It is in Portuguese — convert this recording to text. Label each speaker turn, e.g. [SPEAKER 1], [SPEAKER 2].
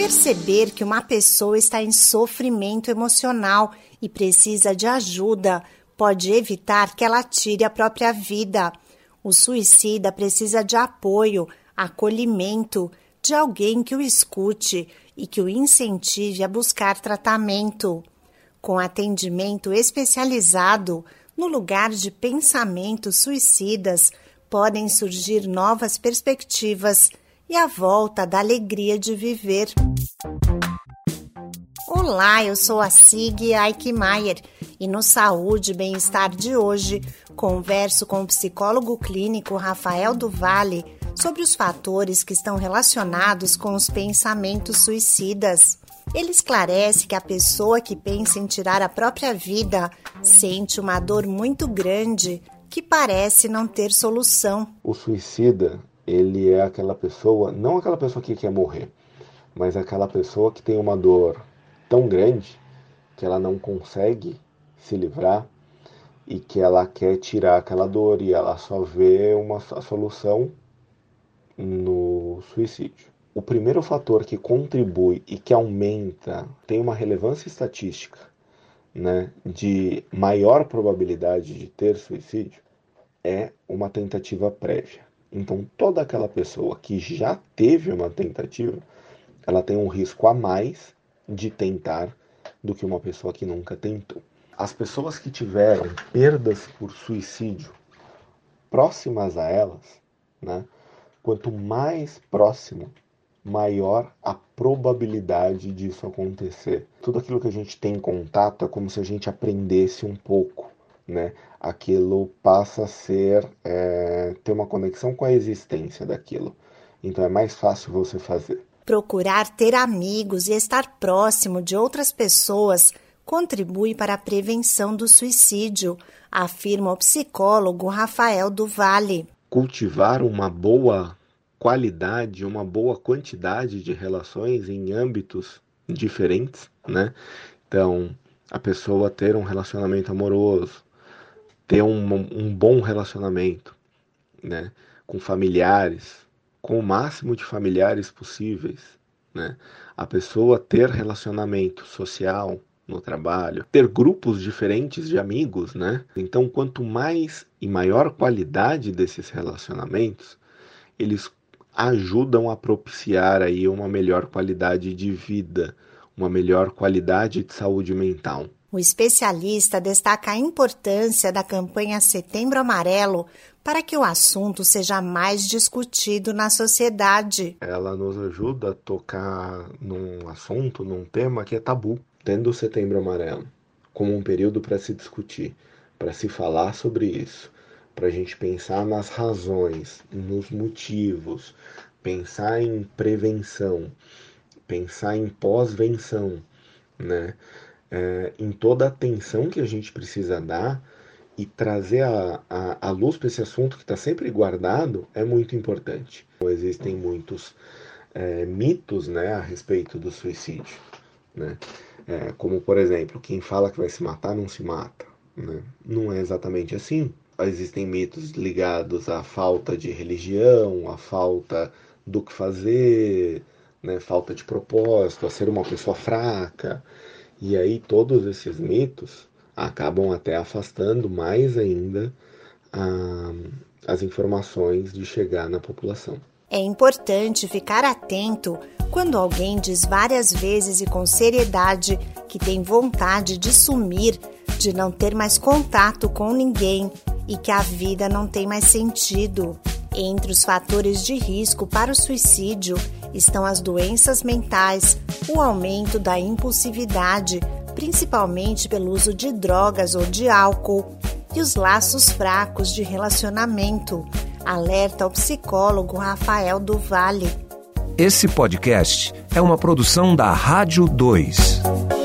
[SPEAKER 1] Perceber que uma pessoa está em sofrimento emocional e precisa de ajuda pode evitar que ela tire a própria vida. O suicida precisa de apoio, acolhimento, de alguém que o escute e que o incentive a buscar tratamento. Com atendimento especializado, no lugar de pensamentos suicidas, podem surgir novas perspectivas e a volta da alegria de viver. Olá, eu sou a Sig Eichmeier e no Saúde e Bem-Estar de hoje converso com o psicólogo clínico Rafael Duvalle sobre os fatores que estão relacionados com os pensamentos suicidas. Ele esclarece que a pessoa que pensa em tirar a própria vida sente uma dor muito grande que parece não ter solução.
[SPEAKER 2] O suicida, ele é aquela pessoa, não aquela pessoa que quer morrer, mas aquela pessoa que tem uma dor tão grande que ela não consegue se livrar e que ela quer tirar aquela dor e ela só vê uma solução no suicídio. O primeiro fator que contribui e que aumenta, tem uma relevância estatística, né, de maior probabilidade de ter suicídio, é uma tentativa prévia. Então, toda aquela pessoa que já teve uma tentativa, ela tem um risco a mais de tentar do que uma pessoa que nunca tentou. As pessoas que tiveram perdas por suicídio próximas a elas, né, quanto mais próximo, maior a probabilidade disso acontecer. Tudo aquilo que a gente tem em contato é como se a gente aprendesse um pouco, né? Aquilo passa a ser é, ter uma conexão com a existência daquilo. Então é mais fácil você fazer.
[SPEAKER 1] Procurar ter amigos e estar próximo de outras pessoas contribui para a prevenção do suicídio, afirma o psicólogo Rafael Duvalle.
[SPEAKER 2] Cultivar uma boa qualidade, uma boa quantidade de relações em âmbitos diferentes, né? Então, a pessoa ter um relacionamento amoroso, ter um, um bom relacionamento, né? Com familiares, com o máximo de familiares possíveis, né? A pessoa ter relacionamento social no trabalho, ter grupos diferentes de amigos, né? Então, quanto mais e maior qualidade desses relacionamentos, eles ajudam a propiciar aí uma melhor qualidade de vida, uma melhor qualidade de saúde mental.
[SPEAKER 1] O especialista destaca a importância da campanha Setembro Amarelo para que o assunto seja mais discutido na sociedade.
[SPEAKER 2] Ela nos ajuda a tocar num assunto, num tema que é tabu, tendo o Setembro Amarelo como um período para se discutir, para se falar sobre isso, para a gente pensar nas razões, nos motivos, pensar em prevenção, pensar em pós-venção, né? É, em toda a atenção que a gente precisa dar e trazer a, a, a luz para esse assunto que está sempre guardado é muito importante. Existem muitos é, mitos né, a respeito do suicídio. Né? É, como, por exemplo, quem fala que vai se matar não se mata. Né? Não é exatamente assim. Existem mitos ligados à falta de religião, à falta do que fazer, né? falta de propósito, a ser uma pessoa fraca. E aí todos esses mitos acabam até afastando mais ainda a, as informações de chegar na população.
[SPEAKER 1] É importante ficar atento quando alguém diz várias vezes e com seriedade que tem vontade de sumir, de não ter mais contato com ninguém e que a vida não tem mais sentido. Entre os fatores de risco para o suicídio estão as doenças mentais, o aumento da impulsividade, principalmente pelo uso de drogas ou de álcool, e os laços fracos de relacionamento, alerta o psicólogo Rafael Duvalle.
[SPEAKER 3] Esse podcast é uma produção da Rádio 2.